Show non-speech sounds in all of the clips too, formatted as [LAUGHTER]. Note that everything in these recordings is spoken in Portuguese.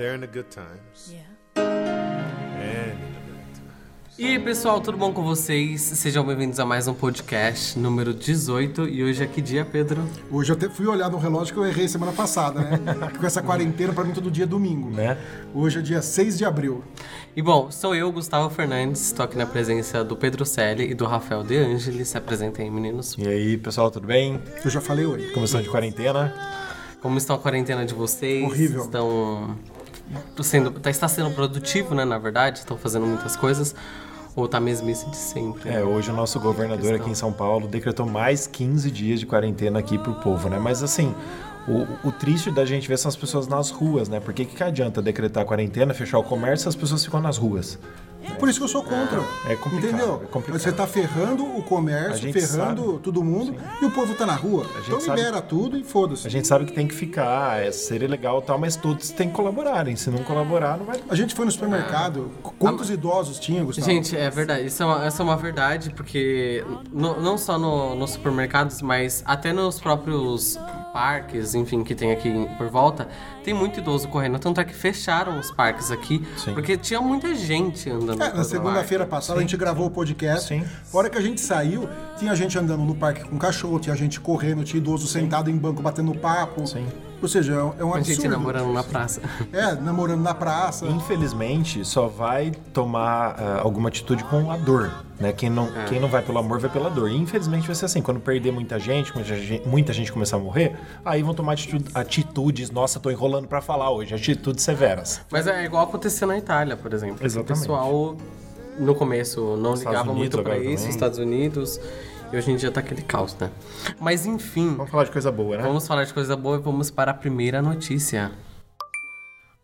there in the good times Yeah. and in the bad times. E aí, pessoal, tudo bom com vocês? Sejam bem-vindos a mais um podcast número 18. E hoje é que dia, Pedro? Hoje eu até fui olhar no relógio que eu errei semana passada, né? [LAUGHS] Com essa quarentena, pra mim todo dia é domingo. Né? Hoje é dia 6 de abril. E bom, sou eu, Gustavo Fernandes, estou aqui na presença do Pedro Selle e do Rafael De Angelis. Se apresentem aí, meninos. E aí, pessoal, tudo bem? Eu já falei oi. Começando de quarentena. Como estão a quarentena de vocês? Horrível. Estão sendo, tá- está sendo produtivo, né, na verdade? Estão fazendo muitas coisas. Ou tá mesmice de sempre? É, hoje o nosso governador aqui em São Paulo decretou mais 15 dias de quarentena aqui pro povo, né? Mas assim, o, o triste da gente ver são as pessoas nas ruas, né? Porque que, que adianta decretar quarentena, fechar o comércio e as pessoas ficam nas ruas? Por isso que eu sou contra. É complicado, Entendeu? é complicado. Você tá ferrando o comércio, ferrando sabe. todo mundo e o povo tá na rua. Então sabe- libera tudo e foda-se. A gente sabe que tem que ficar, é ser legal e tal, mas todos têm que colaborarem. Se não colaborar, não vai. A gente foi no supermercado. Quantos idosos tinha, Gustavo? Gente, é verdade. Isso é uma, essa é uma verdade, porque no- não só no- nos supermercados, mas até nos próprios parques, enfim, que tem aqui por volta, tem muito idoso correndo. Tanto é que fecharam os parques aqui, Sim. porque tinha muita gente andando. É, na segunda-feira passada a gente gravou o podcast. Sim. A hora que a gente saiu, tinha gente andando no parque com cachorro, tinha gente correndo, tinha idoso sentado em banco batendo papo. Sim. Ou seja, é um A gente absurdo. namorando na praça. É, namorando na praça. Infelizmente, só vai tomar ah, alguma atitude com a dor, né? Quem não, É. quem não vai pelo amor vai pela dor. E infelizmente vai ser assim, quando perder muita gente, muita gente, muita gente começar a morrer, aí vão tomar atitude- atitudes, nossa, tô enrolando pra falar hoje, atitudes severas. Mas é igual aconteceu na Itália, por exemplo. Exatamente. O pessoal, no começo, não Estados ligava Unidos muito pra agora isso, também. Estados Unidos. E hoje em dia tá aquele caos, né? Mas enfim, Vamos falar de coisa boa, né? Vamos falar de coisa boa e vamos para a primeira notícia.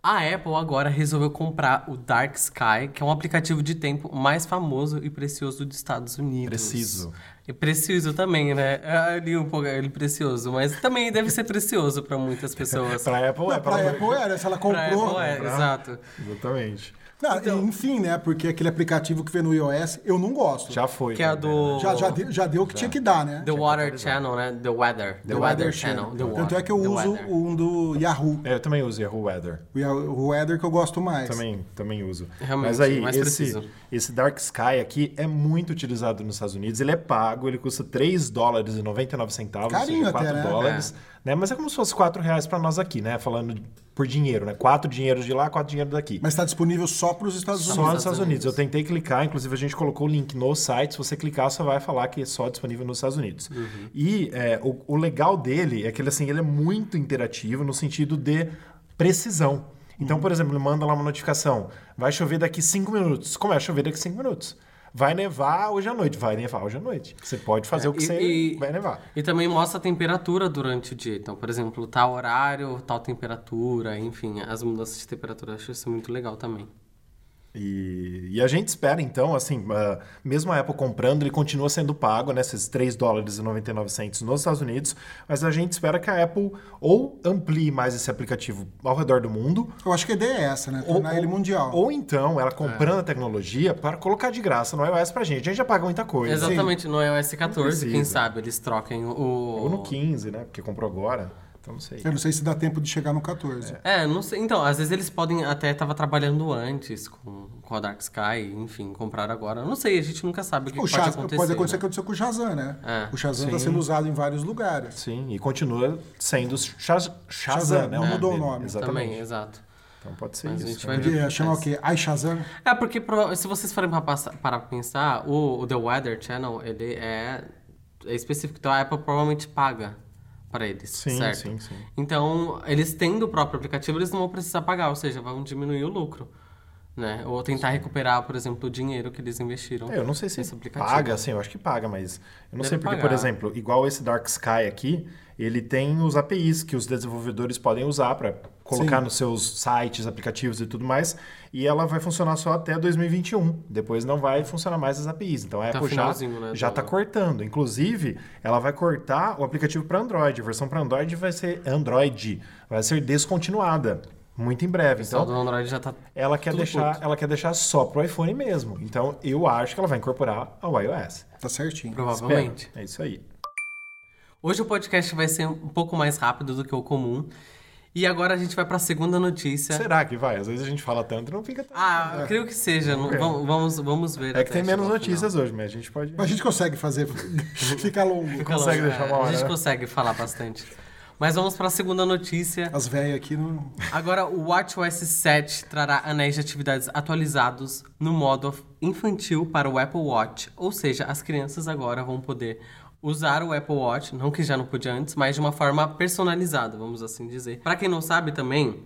A Apple agora resolveu comprar o Dark Sky, que é um aplicativo de tempo mais famoso e precioso dos Estados Unidos. Preciso. E preciso também, né? Eu li um pouco ele precioso, mas também deve ser precioso para muitas [LAUGHS] pessoas. Pra Apple é, Não, pra pra Apple era, se ela Pra comprou. Apple é, exato. Exatamente. Não, enfim, né? Porque aquele aplicativo que vem no iOS, eu não gosto. Já foi. Que é né? do Já, já, deu, já deu o que tinha que dar, né? The Water Channel, né? The Weather. The, Weather, Channel. The Tanto é que eu The uso Weather. um do Yahoo. É, eu também uso Yahoo Weather. O Yahoo- Weather que eu gosto mais. Também, também uso. Realmente, Mas aí, mais esse, preciso. esse Dark Sky aqui é muito utilizado nos Estados Unidos. Ele é pago, ele custa 3 dólares e 99 centavos, Carinho seja, 4 até, né? dólares. Né? Mas é como se fosse 4 reais pra nós aqui, né? Falando por dinheiro, né? 4 dinheiros de lá, 4 dinheiros daqui. Mas está disponível só para os Estados Só Unidos. nos Estados Unidos. Eu tentei clicar, inclusive a gente colocou o link no site. Se você clicar, só vai falar que é só disponível nos Estados Unidos. Uhum. E é, o, o legal dele é que ele, assim, ele é muito interativo no sentido de precisão. Uhum. Então, por exemplo, ele manda lá uma notificação: vai chover daqui 5 minutos. Começa a chover daqui 5 minutos. Vai nevar hoje à noite. Vai nevar hoje à noite. Você pode fazer o que É, E- você e- vai nevar. E também mostra a temperatura durante o dia. Então, por exemplo, tal horário, tal temperatura, enfim, as mudanças de temperatura. Eu acho isso muito legal também. E, e a gente espera, então, assim, ah, mesmo a Apple comprando, ele continua sendo pago, né, esses 3 dólares e 99 centos nos Estados Unidos, mas a gente espera que a Apple ou amplie mais esse aplicativo ao redor do mundo, Eu acho que a ideia é essa, né? Tornar ele mundial. ou então ela É. comprando a tecnologia para colocar de graça no iOS pra gente. A gente já paga muita coisa. Exatamente, no iOS 14, quem sabe eles troquem o. Ou no 15, né, porque comprou agora, então não sei. Eu não sei se dá tempo de chegar no 14. É, não sei. Então, às vezes eles podem até tava trabalhando antes com, com a Dark Sky, enfim, compraram agora. Não sei, a gente nunca sabe o que O pode Shaz- acontecer. pode acontecer o né? que aconteceu com o Shazam, né? É. O Shazam está sendo usado em vários lugares. Sim, e continua sendo Shaz- Shazam, Shazam, né? não mudou o nome. Exatamente. Também, exato. Então pode ser Mas a isso. gente vai né? ver. Podia chamar o quê? Ai Shazam? É, porque se vocês forem pra pensar, o, o The Weather Channel, ele é, é específico. Então a Apple provavelmente paga para eles, Sim, certo? sim, sim. Então, eles tendo o próprio aplicativo, eles não vão precisar pagar, ou seja, vão diminuir o lucro. Né? Ou tentar recuperar, por exemplo, o dinheiro que eles investiram. É, eu não sei se paga, assim, eu acho que paga, mas eu não Deve sei porque, por pagar. exemplo, igual esse Dark Sky aqui, ele tem os APIs que os desenvolvedores podem usar para colocar Sim. nos seus sites, aplicativos e tudo mais, e ela vai funcionar só até 2021. Depois não vai funcionar mais as APIs. Então a o Apple já né, já está cortando. Inclusive, ela vai cortar o aplicativo para Android. A versão para Android vai ser Android, vai ser descontinuada muito em breve. Então, do Android já tá. ela quer deixar, puto. ela quer deixar só pro iPhone mesmo. Então, eu acho que ela vai incorporar ao iOS. Tá certinho. Provavelmente. Espero. É isso aí. Hoje o podcast vai ser um pouco mais rápido do que o comum. E agora a gente vai pra segunda notícia. Será que vai? Às vezes a gente fala tanto e não fica tão... Ah, eu creio que seja. Ok. vamos, vamos, ver. É que tem menos notícias hoje, mas a gente pode... Mas a gente consegue fazer [LAUGHS] ficar longo. final. consegue deixar uma hora, A gente consegue falar bastante. Mas vamos pra segunda notícia. As velhas aqui não. Agora, o WatchOS 7 trará anéis de atividades atualizados no modo infantil para o Apple Watch. Ou seja, as crianças agora vão poder usar o Apple Watch, não que já não podia antes, mas de uma forma personalizada, vamos assim dizer. Para quem não sabe também,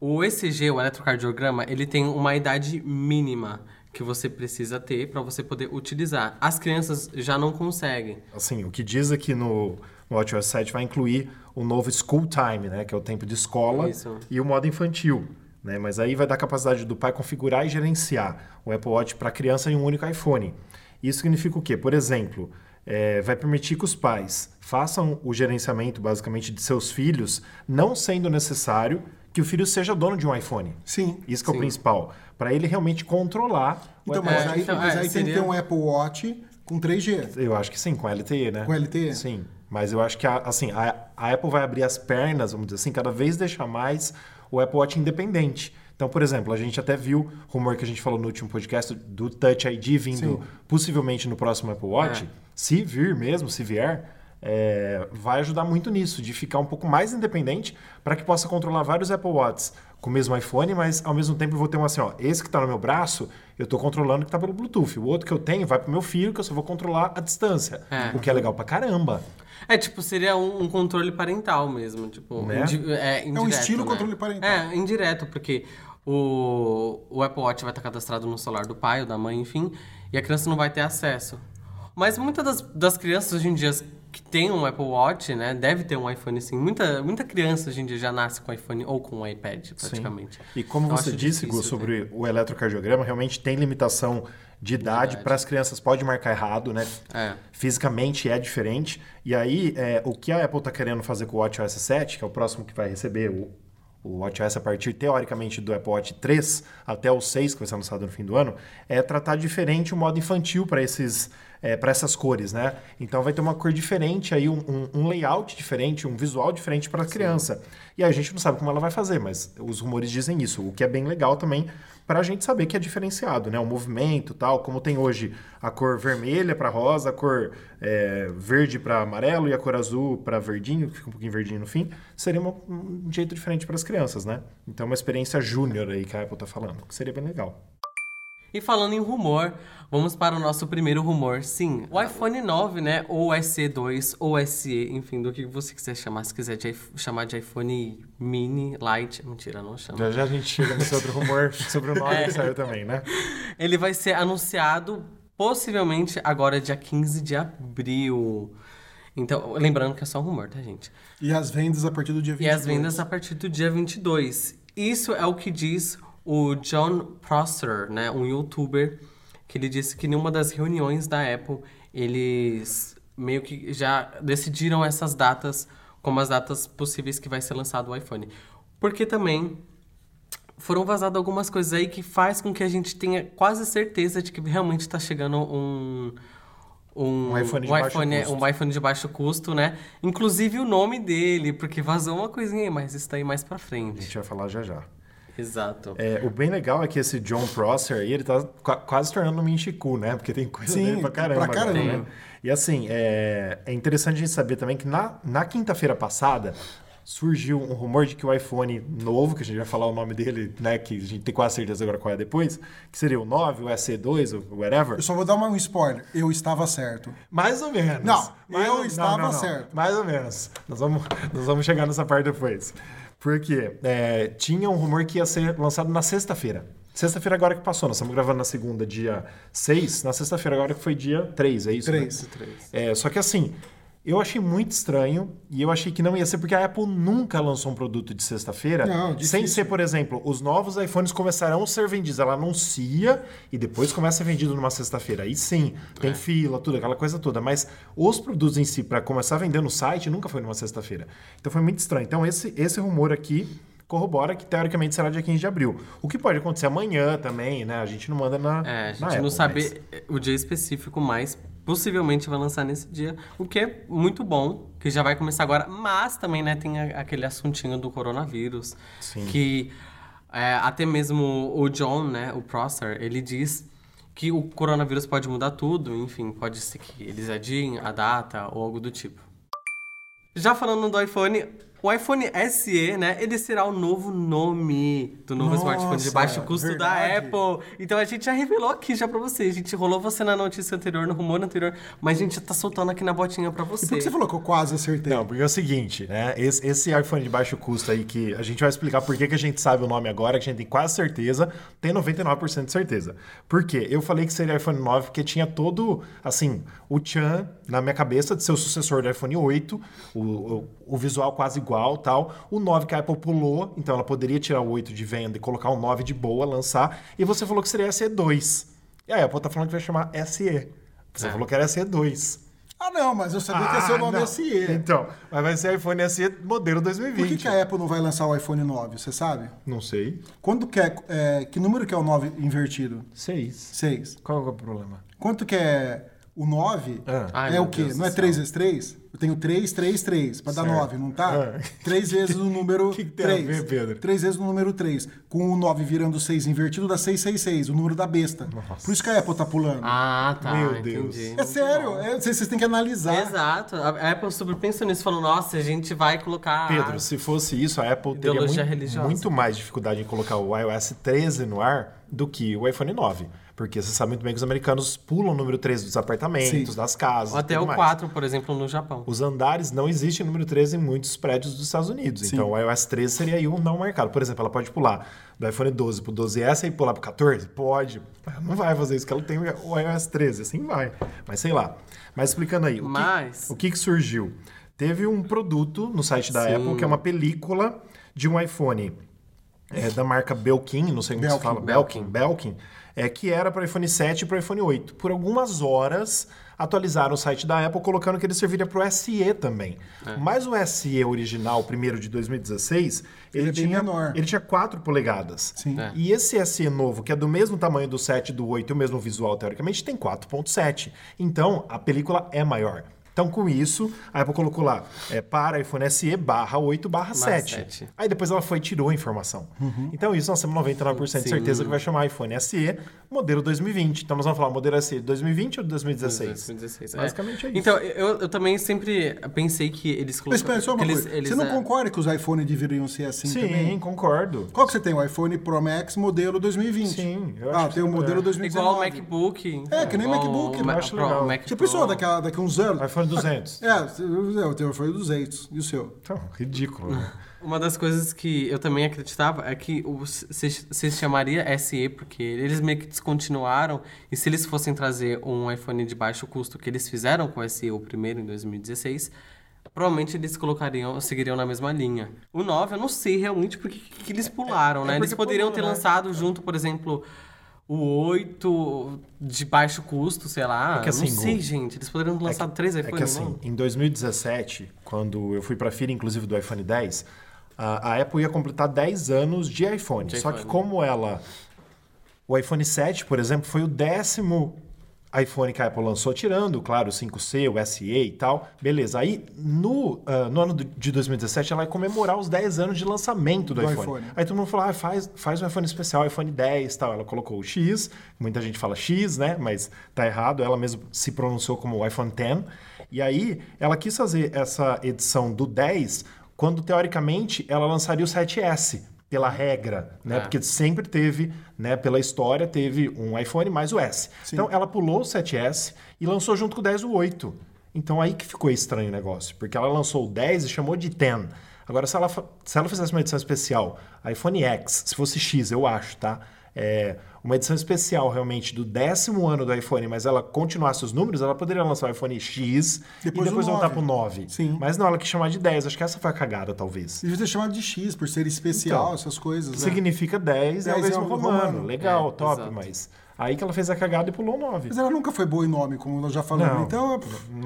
o ECG, o eletrocardiograma, ele tem uma idade mínima que você precisa ter para você poder utilizar. As crianças já não conseguem. Assim, o que diz aqui no, no WatchOS 7 vai incluir o novo School Time, né? Que é o tempo de escola Isso. e o modo infantil. Né? Mas aí vai dar capacidade do pai configurar e gerenciar o Apple Watch para criança em um único iPhone. Isso significa o quê? Por exemplo, é, vai permitir que os pais façam o gerenciamento, basicamente, de seus filhos, não sendo necessário que o filho seja dono de um iPhone. Sim. Isso que é o Sim. principal. Para ele realmente controlar o Então, Apple mas É, aí, então, mas é, aí tem que ter um Apple Watch com 3G. Eu acho que sim, com LTE, né? Com LTE? Sim. Mas eu acho que a, assim, a, a Apple vai abrir as pernas, vamos dizer assim, cada vez deixar mais o Apple Watch independente. Então, por exemplo, a gente até viu rumor que a gente falou no último podcast do Touch ID vindo Sim. possivelmente no próximo Apple Watch. É. Se vir mesmo, se vier, é, vai ajudar muito nisso, de ficar um pouco mais independente para que possa controlar vários Apple Watches com o mesmo iPhone, mas ao mesmo tempo eu vou ter um assim, ó, esse que está no meu braço, eu estou controlando que está pelo Bluetooth. O outro que eu tenho vai pro meu filho, que eu só vou controlar a distância. É. O que é legal pra caramba. É, tipo, seria um, um controle parental mesmo, tipo... Né? indi- é, indireto, estilo né? controle parental. É, indireto, porque o, o Apple Watch vai estar cadastrado no celular do pai ou da mãe, enfim, e a criança não vai ter acesso. Mas muitas das, das crianças hoje em dia tem um Apple Watch, né, deve ter um iPhone sim. Muita, muita criança hoje em dia já nasce com iPhone ou com um iPad, praticamente. E como Eu você disse, Gu, sobre o eletrocardiograma, realmente tem limitação de idade. idade. Para as crianças pode marcar errado, né? É. Fisicamente é diferente. E aí, é, o que a Apple está querendo fazer com o WatchOS 7, que é o próximo que vai receber o, o WatchOS a partir, teoricamente, do Apple Watch 3 até o 6, que vai ser lançado no fim do ano, é tratar diferente o modo infantil para esses... para essas cores, né? Então vai ter uma cor diferente, aí um, um- layout diferente, um visual diferente para a criança. E a gente não sabe como ela vai fazer, mas os rumores dizem isso, o que é bem legal também para a gente saber que é diferenciado, né? O movimento tal, como tem hoje a cor vermelha para rosa, a cor é, verde para amarelo e a cor azul para verdinho, que fica um pouquinho verdinho no fim, seria uma- um jeito diferente para as crianças, né? Então uma experiência júnior aí que a Apple tá falando, que seria bem legal. E falando em rumor, vamos para o nosso primeiro rumor. Sim, o iPhone 9, né? Ou SE2, ou SE, enfim, do que você quiser chamar. Se quiser de chamar de iPhone Mini, Light. Mentira, não chama. Já já a gente chega nesse outro rumor [LAUGHS] sobre o nome que saiu também, né? Ele vai ser anunciado possivelmente agora, dia 15 de abril. Então, lembrando que é só um rumor, tá, gente? E as vendas a partir do dia 22. E as vendas a partir do dia 22. Isso é o que diz o John Prosser, né, um youtuber, que ele disse que em uma das reuniões da Apple, eles meio que já decidiram essas datas como as datas possíveis que vai ser lançado o iPhone. Porque também foram vazadas algumas coisas aí que faz com que a gente tenha quase certeza de que realmente está chegando um um, Um iPhone de baixo iPhone, custo. um iPhone de baixo custo, né? Inclusive o nome dele, porque vazou uma coisinha aí, mas isso tá aí mais pra A frente. gente vai falar já já. Exato. É, o bem legal é que esse John Prosser aí, ele tá qua- quase se tornando um Minchiku, né? Porque tem coisa Sim, dele pra caramba. pra caramba. né? E assim, é, é interessante a gente saber também que na, na quinta-feira passada surgiu um rumor de que o iPhone novo, que a gente vai falar o nome dele, né? Que a gente tem quase certeza agora qual é depois, que seria o 9, o SE2, o whatever. Eu só vou dar um spoiler. Eu estava certo. Mais ou menos. Não, Mais eu ou- estava certo. Mais ou menos. Nós vamos, nós vamos chegar nessa parte depois. Porque é, tinha um rumor que ia ser lançado na sexta-feira. Sexta-feira agora que passou. Nós estamos gravando na segunda, dia 6. Na sexta-feira agora que foi dia 3, é isso? né? Três. É, só que assim, eu achei muito estranho e eu achei que não ia ser porque a Apple nunca lançou um produto de sexta-feira Não, sem ser, por exemplo, os novos iPhones começarão a ser vendidos. Ela anuncia e depois começa a ser vendido numa sexta-feira. Aí sim, tem fila, tudo, aquela coisa toda. Mas os produtos em si, para começar a vender no site, nunca foi numa sexta-feira. Então foi muito estranho. Então esse, esse rumor aqui corrobora que teoricamente será dia 15 de abril. O que pode acontecer amanhã também, né? A gente não manda na. É, a gente na não Apple, sabe mas- o dia específico, mas possivelmente vai lançar nesse dia, o que é muito bom, que já vai começar agora, mas também, né, tem a- aquele assuntinho do coronavírus, Sim. que é, até mesmo o John, né, o Prosser, ele diz que o coronavírus pode mudar tudo, enfim, pode ser que eles adiem a data ou algo do tipo. Já falando do iPhone, o iPhone SE, né, ele será o novo nome do novo Nossa, smartphone de baixo custo da verdade. Apple. Então a gente já revelou aqui já pra você. A gente rolou você na notícia anterior, no rumor anterior, mas a gente já tá soltando aqui na botinha pra E você. por que você falou que eu quase acertei? Não, porque é o seguinte, né? Esse, esse iPhone de baixo custo aí, que a gente vai explicar por que, que a gente sabe o nome agora, que a gente tem quase certeza, tem 99% de certeza. Por quê? Eu falei que seria iPhone 9 porque tinha todo, assim, o Chan na minha cabeça de ser o sucessor do iPhone 8, o, o, o visual quase igual tal. O 9 que a Apple pulou, então ela poderia tirar o 8 de venda e colocar o 9 de boa, lançar. E você falou que seria SE2. E a Apple tá falando que vai chamar SE. Você É. falou que era SE2. Ah, não, mas eu sabia que ia ser o nome não. SE. Então, mas vai ser iPhone SE modelo 2020. Por que, que a Apple não vai lançar o iPhone 9, você sabe? Não sei. Quando que é, é, que número que é o 9 invertido? Seis. 6. Qual é o problema? Quanto que é o 9? Ah. Ai, é meu o quê? Deus não é do 3 céu. vezes 3? Eu tenho 3, 3, 3, pra dar Certo. 9, não tá? Ah. 3 vezes o número [LAUGHS] Que que tem a 3. ver, Pedro? 3 vezes o número 3. Com o 9 virando 6 invertido, dá 666, o número da besta. Por isso que a Apple tá pulando. Ah, tá. Meu Deus. entendi. é sério, é, vocês, têm que analisar. Exato. A Apple super pensou nisso, falou, nossa, a gente vai colocar... Pedro, se fosse isso, a Apple teria muito, muito mais dificuldade em colocar o iOS 13 no ar do que o iPhone 9. Porque você sabe muito bem que os americanos pulam o número 13 dos apartamentos, Sim. das casas. Ou até tudo o mais. 4, por exemplo, no Japão. Os andares não existe número 13 em muitos prédios dos Estados Unidos. Sim. Então o iOS 13 seria aí um não marcado. Por exemplo, ela pode pular do iPhone 12 pro 12S e pular pro 14? Pode. Ela Não vai fazer isso, porque ela tem o iOS 13. Assim vai. Mas sei lá. Mas explicando aí. o que- Mas- O que, que surgiu? Teve um produto no site da Sim. Apple que é uma película de um iPhone é, da marca Belkin, não sei como se Belkin, fala. Belkin. Belkin. Belkin. É, que era para iPhone 7 e para iPhone 8. Por algumas horas atualizaram o site da Apple colocando que ele serviria para o SE também. É. Mas o SE original, primeiro de 2016, ele, Ele é bem tinha menor. ele tinha 4 polegadas. Sim. É. E esse SE novo, que é do mesmo tamanho do 7 e do 8 e o mesmo visual teoricamente, tem 4.7. Então, a película é maior. Então, com isso, a Apple colocou lá é, para iPhone SE barra 8 barra 7. 7. Aí depois ela foi e tirou a informação. Então, isso nós temos 99% de Sim. certeza que vai chamar iPhone SE modelo 2020. Então, nós vamos falar modelo SE de 2020 ou de 2016? 2016. Basicamente é isso. Então, eu, eu também sempre pensei que eles Mas espera só uma que coisa. eles, eles, você não é, concorda que os iPhones deveriam ser assim Sim, também? concordo. Qual que você tem? O iPhone Pro Max modelo 2020. Sim, eu Ah, acho tem o modelo é. 2019. Igual o MacBook. É, que nem igual MacBook, o eu Ma- acho Pro- legal. Mac Já Pro. pensou daqui a, daqui a uns anos? iPhone 200. É, o teu foi 200. E o seu? Então, ridículo. né? Uma das coisas que eu também acreditava é que se, chamaria SE, porque eles meio que descontinuaram. E se eles fossem trazer um iPhone de baixo custo, que eles fizeram com o SE, o primeiro, em 2016, provavelmente eles colocariam, seguiriam na mesma linha. O 9, eu não sei realmente porque que, eles pularam, É, né? é Eles poderiam pulou, ter né? lançado junto, por exemplo. O 8 de baixo custo, sei lá. É que assim, não sei, gente. Eles poderiam ter lançado três É que iPhones, assim, não? em 2017, quando eu fui pra feira, inclusive do iPhone 10, a, a Apple ia completar 10 anos de iPhone. De Só iPhone. que como ela... O iPhone 7, por exemplo, foi o décimo iPhone que a Apple lançou, tirando, claro, o 5C, o SE e tal. Beleza. Aí, no, ah, no ano de 2017, ela ia comemorar os 10 anos de lançamento do, Do iPhone. iPhone. Aí todo mundo falou, ah, faz, faz um iPhone especial, iPhone 10 e tal. Ela colocou o X, muita gente fala X, né? Mas tá errado, ela mesma se pronunciou como iPhone 10. E aí, ela quis fazer essa edição do 10, quando teoricamente ela lançaria o 7S, pela regra, né? É. Porque sempre teve, né, pela história, teve um iPhone mais o S. Sim. Então ela pulou o 7S e lançou junto com o 10 o 8. Então aí que ficou estranho o negócio, porque ela lançou o 10 e chamou de 10. Agora, se ela, se ela fizesse uma edição especial, iPhone X, se fosse X, eu acho, tá? É, uma edição especial realmente do décimo ano do iPhone, mas ela continuasse os números, ela poderia lançar o iPhone X Depois e depois voltar 9. pro 9. Sim. Mas não, ela quis chamar de 10. Acho que essa foi a cagada, talvez. Devia ter chamado de X, por ser especial, Então, essas coisas. né? Significa 10 é o 10 é mesmo o romano. romano. Legal, É, top, exato. mas aí que ela fez a cagada e pulou o 9. Mas ela nunca foi boa em nome, como nós já falamos. Não. Então,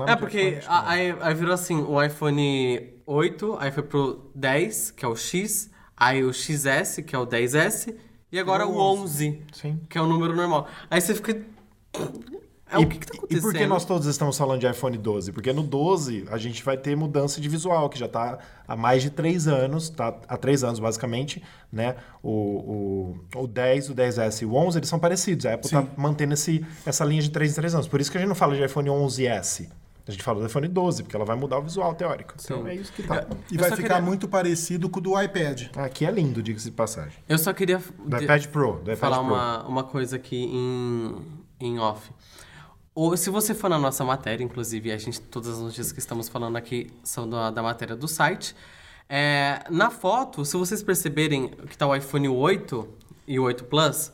É de porque aí, aí virou assim, o iPhone 8, aí foi pro 10, que é o X, aí o XS, que é o 10S, e agora o 11, Sim. que é o número normal. Aí você fica... É, e, o que que tá e acontecendo? por que nós todos estamos falando de iPhone 12? Porque no 12 a gente vai ter mudança de visual, que já está há mais de três anos, tá há três anos basicamente, né? O, o, o 10, o 10S e o 11, eles são parecidos. A Apple está mantendo esse, essa linha de três em três anos. Por isso que a gente não fala de iPhone 11S. A gente fala do iPhone 12, porque ela vai mudar o visual teórico. Então Sim. é isso que tá. E vai ficar queria- muito parecido com o do iPad. Aqui é lindo, diga-se de passagem. Eu só queria Do de- iPad Pro. Do iPad falar Pro. uma, uma coisa aqui em, em off. Ou, se você for na nossa matéria, inclusive, a gente, todas as notícias que estamos falando aqui são da, da matéria do site. É, na foto, se vocês perceberem que tá o iPhone 8 e o 8 Plus,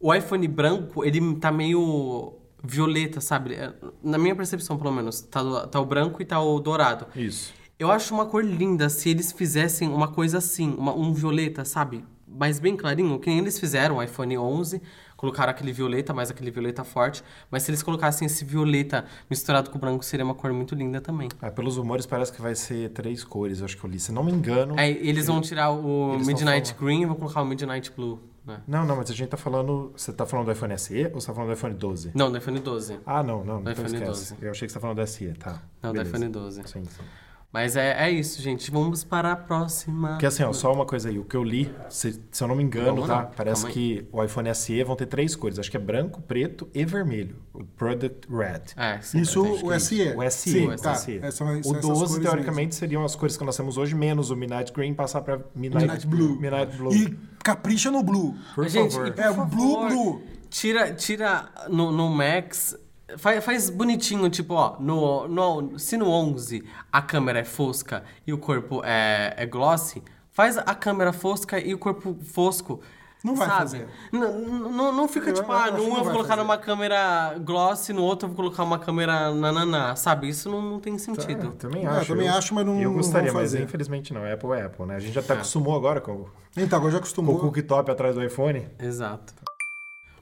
o iPhone branco, ele tá meio violeta, sabe? É, Na minha percepção, pelo menos. Tá, do- tá o branco e tá o dourado. Isso. Eu acho uma cor linda se eles fizessem uma coisa assim, uma- um violeta, sabe? Mas bem clarinho, que nem eles fizeram o iPhone 11, colocaram aquele violeta, mais aquele violeta forte. Mas se eles colocassem esse violeta misturado com o branco, seria uma cor muito linda também. Ah, pelos rumores parece que vai ser três cores, eu acho que eu li. Se não me engano. Aí eles vão tirar o Midnight. Green e vão colocar o Midnight Blue, né? Não, não, mas a gente tá falando. Você tá falando do iPhone SE ou você tá falando do iPhone 12? Não, do iPhone 12. Ah, não, não. Então iPhone esquece. 12. Eu achei que você tá falando do SE, tá. Não, do Beleza. iPhone 12. Sim, sim. Mas é, é isso, gente. Vamos para a próxima. Porque assim, ó, só uma coisa aí. O que eu li, se, se eu não me engano, Vamos tá? Parece calma aí. que o iPhone SE vão ter três cores. Acho que é branco, preto e vermelho. O Product Red. É, sim. Isso, o é SE. isso. O SE. Sim, o tá. SE. Essa- o essas 12, cores teoricamente, seriam as cores que nós temos hoje, menos o Midnight Green, passar pra Midnight, Midnight Blue. Midnight Blue. E capricha no Blue. Por Gente, favor. e por É, o favor, Blue Blue. Tira, tira no, no Max. Faz, faz bonitinho, tipo, ó, no, no, se no 11 a câmera é fosca e o corpo é, é glossy, faz a câmera fosca e o corpo fosco. Não vai sabe? fazer. N- n- Não, não fica Eu tipo, acho ah, num não eu vou colocar fazer. numa câmera glossy, no outro eu vou colocar uma câmera nananá, sabe? Isso não, não tem Ah, sentido. eu também É, eu acho. também acho, mas não- Eu não gostaria, mas infelizmente não. Apple é Apple, né? A gente já até É. acostumou agora com, Então, agora já com o acostumou. cooktop atrás do iPhone. Exato.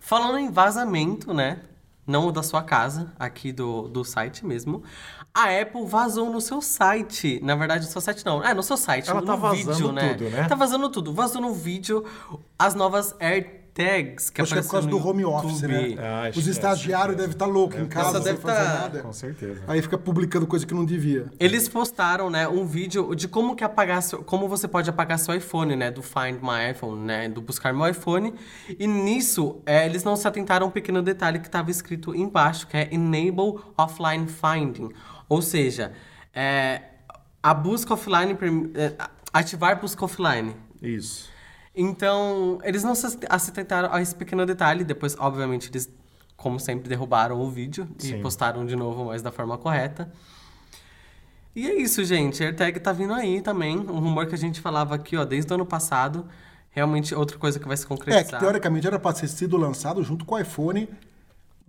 Falando em vazamento, né? Não o da sua casa, aqui do, do site mesmo. A Apple vazou no seu site. Na verdade, no seu site não. É, no seu site. Ela no tá vazando vídeo, né? tudo, né? Tá vazando tudo. Vazou no vídeo as novas AirTags que Acho que é por causa do home office, né? Ah, Os é, estagiários devem estar loucos em casa, Nossa, sem fazer tá- nada. Com certeza. Aí fica publicando coisa que não devia. Eles postaram, né, um vídeo de como que apagar seu, como você pode apagar seu iPhone, né, do Find My iPhone, né, do buscar meu iPhone. E nisso, é, eles não se atentaram a um pequeno detalhe que estava escrito embaixo, que é Enable Offline Finding, ou seja, é, a busca offline, é, ativar busca offline. Isso. Então, eles não se atentaram a esse pequeno detalhe. Depois, obviamente, eles, como sempre, derrubaram o vídeo e Sim. postaram de novo, mas da forma correta. E é isso, gente. AirTag tá vindo aí também. Um rumor que a gente falava aqui, ó, desde o ano passado. Realmente, outra coisa que vai se É, concretizar. que teoricamente era para ter sido lançado junto com o iPhone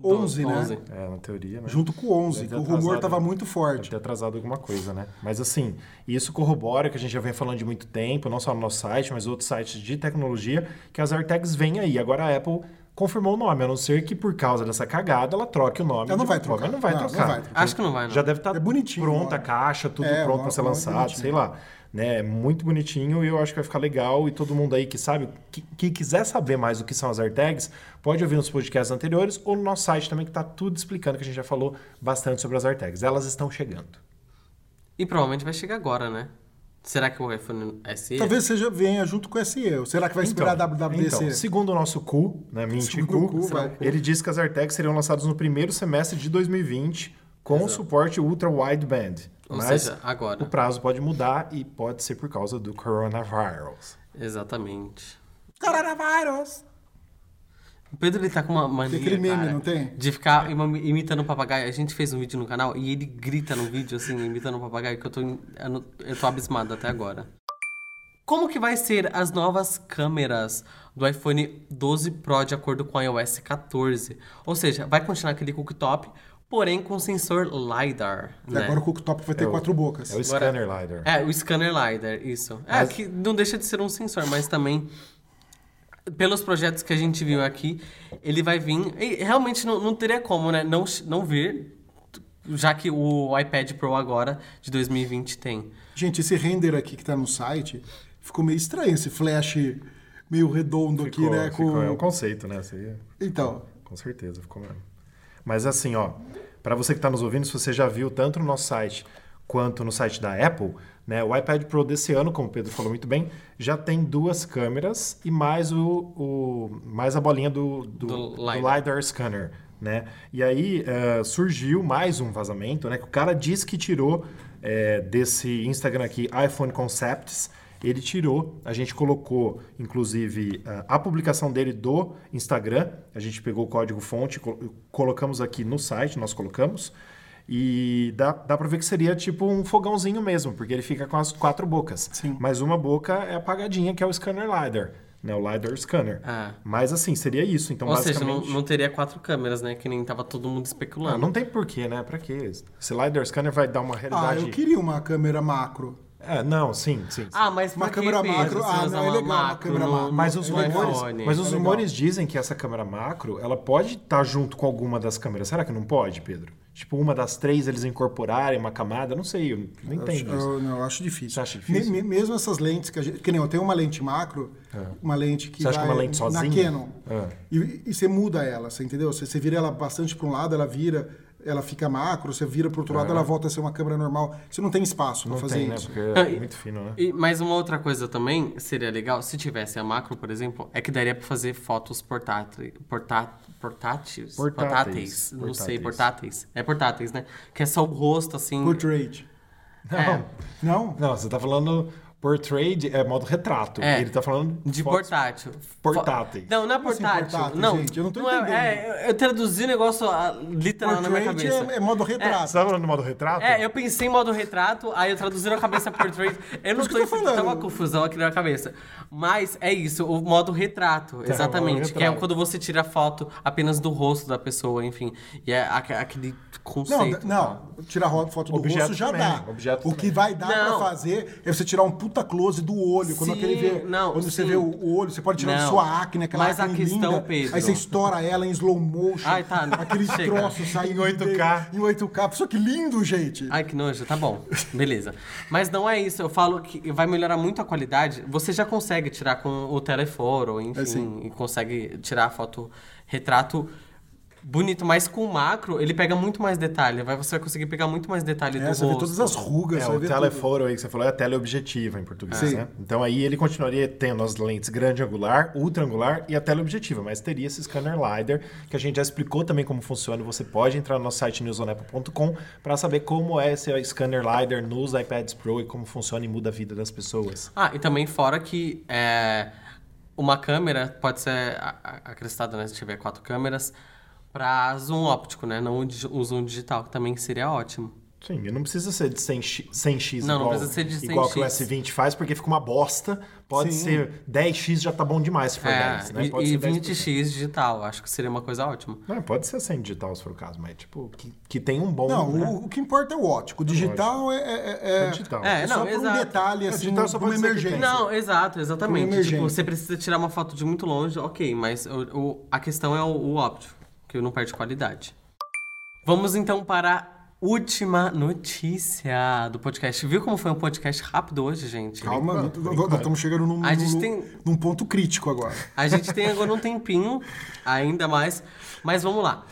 11, né? 11. É, na teoria, né? Junto com o 11, Deve que o rumor estava muito Deve forte. ter atrasado alguma coisa, né? Mas assim, isso corrobora que a gente já vem falando de muito tempo, não só no nosso site, mas outros sites de tecnologia, que as AirTags vêm aí. Agora a Apple confirmou o nome, a não ser que por causa dessa cagada ela troque o nome. Ela não vai trocar. Não vai Não, não trocar. vai trocar. Acho que não vai, não. Já deve estar É bonitinho, pronta a caixa, tudo É, pronto para ser ó, lançado, bonitinho. sei lá. Né? É muito bonitinho e eu acho que vai ficar legal. E todo mundo aí que sabe, que, que quiser saber mais o que são as AirTags, pode ouvir nos podcasts anteriores ou no nosso site também, que tá tudo explicando, que a gente já falou bastante sobre as AirTags. Elas estão chegando. E provavelmente vai chegar agora, né? Será que o iPhone SE? Talvez seja venha junto com o SE. Ou será que vai esperar a WWDC? então, segundo o nosso cu, né, Mint Cu, ele disse que as AirTags seriam lançadas no primeiro semestre de 2020 com suporte ultra wideband. Ou Mas seja, agora. o prazo pode mudar e pode ser por causa do coronavirus. Exatamente. Coronavírus! O Pedro, ele tá com uma mania, Tem aquele meme, cara, não tem? De ficar imitando um papagaio. A gente fez um vídeo no canal e ele grita no vídeo, assim, imitando um papagaio, que eu tô, eu, tô abismado até agora. Como que vai ser as novas câmeras do iPhone 12 Pro de acordo com o iOS 14? Ou seja, vai continuar aquele cooktop, porém com sensor LiDAR, E né? agora o cooktop vai ter o- quatro bocas. É o scanner LiDAR. É, o scanner LiDAR, isso. É, Mas- que não deixa de ser um sensor, mas também, pelos projetos que a gente viu aqui, ele vai vir. E realmente não, não teria como, né? Não, não vir, já que o iPad Pro agora, de 2020, tem. Gente, esse render aqui que tá no site ficou meio estranho, esse flash meio redondo Ficou, aqui, né? ficou- com... É um conceito, né? Isso aí, Então, com certeza, ficou mesmo. Mas assim, ó, para você que está nos ouvindo, se você já viu tanto no nosso site quanto no site da Apple, né, o iPad Pro desse ano, como o Pedro falou muito bem, já tem duas câmeras e mais o, o mais a bolinha do, do, Do do LiDAR. LiDAR scanner, né? E aí eh, surgiu mais um vazamento, né? Que o cara disse que tirou eh, desse Instagram aqui, iPhone Concepts, ele tirou, a gente colocou, inclusive, a- a publicação dele do Instagram, a gente pegou o código fonte, col- colocamos aqui no site, nós colocamos, e dá, dá pra ver que seria tipo um fogãozinho mesmo, porque ele fica com as quatro bocas. Sim. Mas uma boca é apagadinha, que é o scanner LiDAR, né? O LiDAR scanner. Ah. Mas assim, seria isso. Então, Ou seja, basicamente... não, não teria quatro câmeras, né? Que nem tava todo mundo especulando. não tem porquê, né? Pra quê? Esse LiDAR scanner vai dar uma Ah, realidade... eu queria uma câmera macro. É, não, sim, sim. sim. Ah, mas Uma câmera macro? Ah, não, é uma legal, uma câmera no- macro. Mas os rumores, mas os É legal. rumores dizem que essa câmera macro, ela pode estar junto com alguma das câmeras. Será que não pode, Pedro? Tipo, uma das três eles incorporarem uma camada? Não sei, eu não Eu, entendo isso. eu, não, eu acho difícil. Você acha difícil? Me- me- mesmo essas lentes que a gente. Que nem eu tenho uma lente macro, uma lente que Você acha vai que uma lente na sozinha? Canon. Ah. E, e você muda ela, você entendeu? Você, você vira ela bastante para um lado, ela vira, ela fica macro, você vira para outro lado, ela volta a ser uma câmera normal. Você não tem espaço para Não fazer tem, né? isso. Porque Ah, é muito fino, né? E, mas uma outra coisa também seria legal, se tivesse a macro, por exemplo, é que daria pra fazer fotos portáteis. Portá, portáteis? Portáteis. Não sei, Portáteis. portáteis. É portáteis, né? Que é só o rosto, assim. Portrait. Não, É. Não? não, você tá falando portrait, é modo retrato. É. Ele tá falando De fotos portátil. portáteis. Não, não é Como assim portátil. portátil, não, gente? Eu não tô é, entendendo. é, eu- eu traduzi o negócio ah, literal na minha Portrait cabeça. é, é modo retrato. Você tá falando do modo retrato? É, eu pensei em modo retrato, aí eu traduzi na cabeça portrait. Eu não tô tô falando. Tá uma confusão aqui na cabeça. Mas é isso, o modo retrato, exatamente. modo Que é retrato. quando você tira foto apenas do rosto da pessoa, enfim. E é aque- aquele Não, conceito. não, tirar ro- foto do Objeto rosto já também, dá. objeto o também. que vai dar Não. pra fazer é você tirar um puta close do olho. Quando Sim, aquele vê, não, quando você vê o o olho, você pode tirar Não. sua acne, aquela Mas a acne questão, linda, Pedro- Aí você estoura ela em slow motion. Ai, tá, Aquele chega. troço saindo Em 8K. dele, Em 8K. Pessoal, que lindo, gente. Ai, que nojo, tá bom. Beleza. Mas não é isso, eu falo que vai melhorar muito a qualidade. Você já consegue tirar com o telefone, enfim, É, sim. e consegue tirar a foto retrato bonito, mas com o macro, ele pega muito mais detalhe. Vai, você vai conseguir pegar muito mais detalhe É, do você vê rosto. todas as rugas. É, o vê tudo. telefoto aí que você falou é teleobjetiva em português, Sim. né? Então aí ele continuaria tendo as lentes grande angular, ultra angular e a teleobjetiva, mas teria esse scanner LiDAR, que a gente já explicou também como funciona. Você pode entrar no nosso site newsonapple.com para saber como é esse scanner LiDAR nos iPads Pro e como funciona e muda a vida das pessoas. Ah, e também fora que é, uma câmera pode ser a- a- acrescentada, né? Se tiver quatro câmeras, para zoom óptico, né? Não o, zoom digital, que também seria ótimo. Sim, e não precisa ser de 100x, 100x Não, não igual, precisa ser de igual que o 100x. S20 faz, porque fica uma bosta. Pode Sim. ser 10x já tá bom demais se for É, 10, né? e, Pode e ser 10%. 20x digital, acho que seria uma coisa ótima. Não, pode ser 100 digital se for o caso, mas tipo, que, que tem um bom... Não, né? o, o que importa é o ótico. O digital é, é, é- É digital. É, é não, só por um detalhe, É, assim, digital só por uma emergência. Não, exato, exatamente. Tipo, você precisa tirar uma foto de muito longe, ok, mas o, o- a questão é o, o óptico, que não perde qualidade. Vamos então para a última notícia do podcast. Viu como foi um podcast rápido hoje, gente? Calma, estamos chegando num, A gente num- tem- num ponto crítico agora. A gente tem agora um tempinho, ainda mais, mas vamos lá.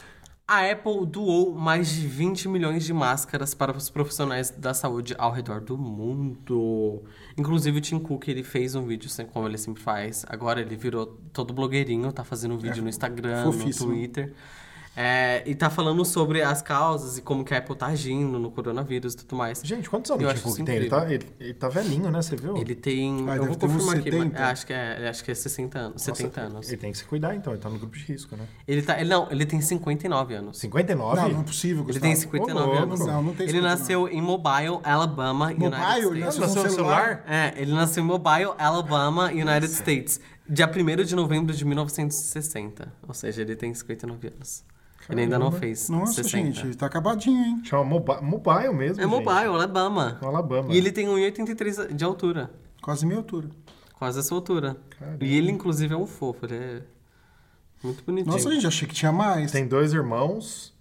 A Apple doou mais de 20 milhões de máscaras para os profissionais da saúde ao redor do mundo. Inclusive o Tim Cook, ele fez um vídeo, assim, como ele sempre faz. Agora ele virou todo blogueirinho, tá fazendo um vídeo no Instagram, no fofíssimo. Twitter. É, e tá falando sobre as causas e como que a Apple tá agindo no coronavírus e tudo mais. Gente, quantos anos o Tim Cook tem? Ele tá, ele, ele tá velhinho, né? Você viu? Ele tem. Ah, eu vou confirmar aqui, mas 70. acho que é, acho que é 60 anos. Nossa, 70 anos. Ele tem que se cuidar, então. Ele tá no grupo de risco, né? Ele tá. Ele, não, ele tem 59 anos. 59? Não, não é possível, Ele Gustavo. tem 59 Ô, louco. anos. Não, não tem ele 59. nasceu em Mobile, Alabama, United Mobile? States. Ele nasceu no no celular? É, ele nasceu em Mobile, Alabama, United States. Dia 1 de novembro de 1960. Ou seja, ele tem 59 anos. Ele ainda não fez Nossa, 60. gente, tá acabadinho, hein? Chama Mobi- Mobile mesmo, É gente. Mobile, Alabama. No Alabama. E ele tem 1,83 de altura. Quase minha altura. Quase a sua altura. Caramba. E ele, inclusive, é um fofo. Ele é muito bonitinho. Nossa, gente, achei que tinha mais. Tem dois irmãos.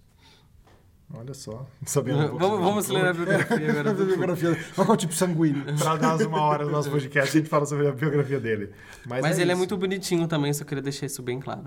Olha só. Um pouco Vamos, vamos ler a biografia agora. [LAUGHS] A biografia. Olha qual é o tipo sanguíneo. Pra dar uma hora no nosso podcast, a gente fala sobre a biografia dele. Mas, Mas é ele é isso. muito bonitinho também, só queria deixar isso bem claro.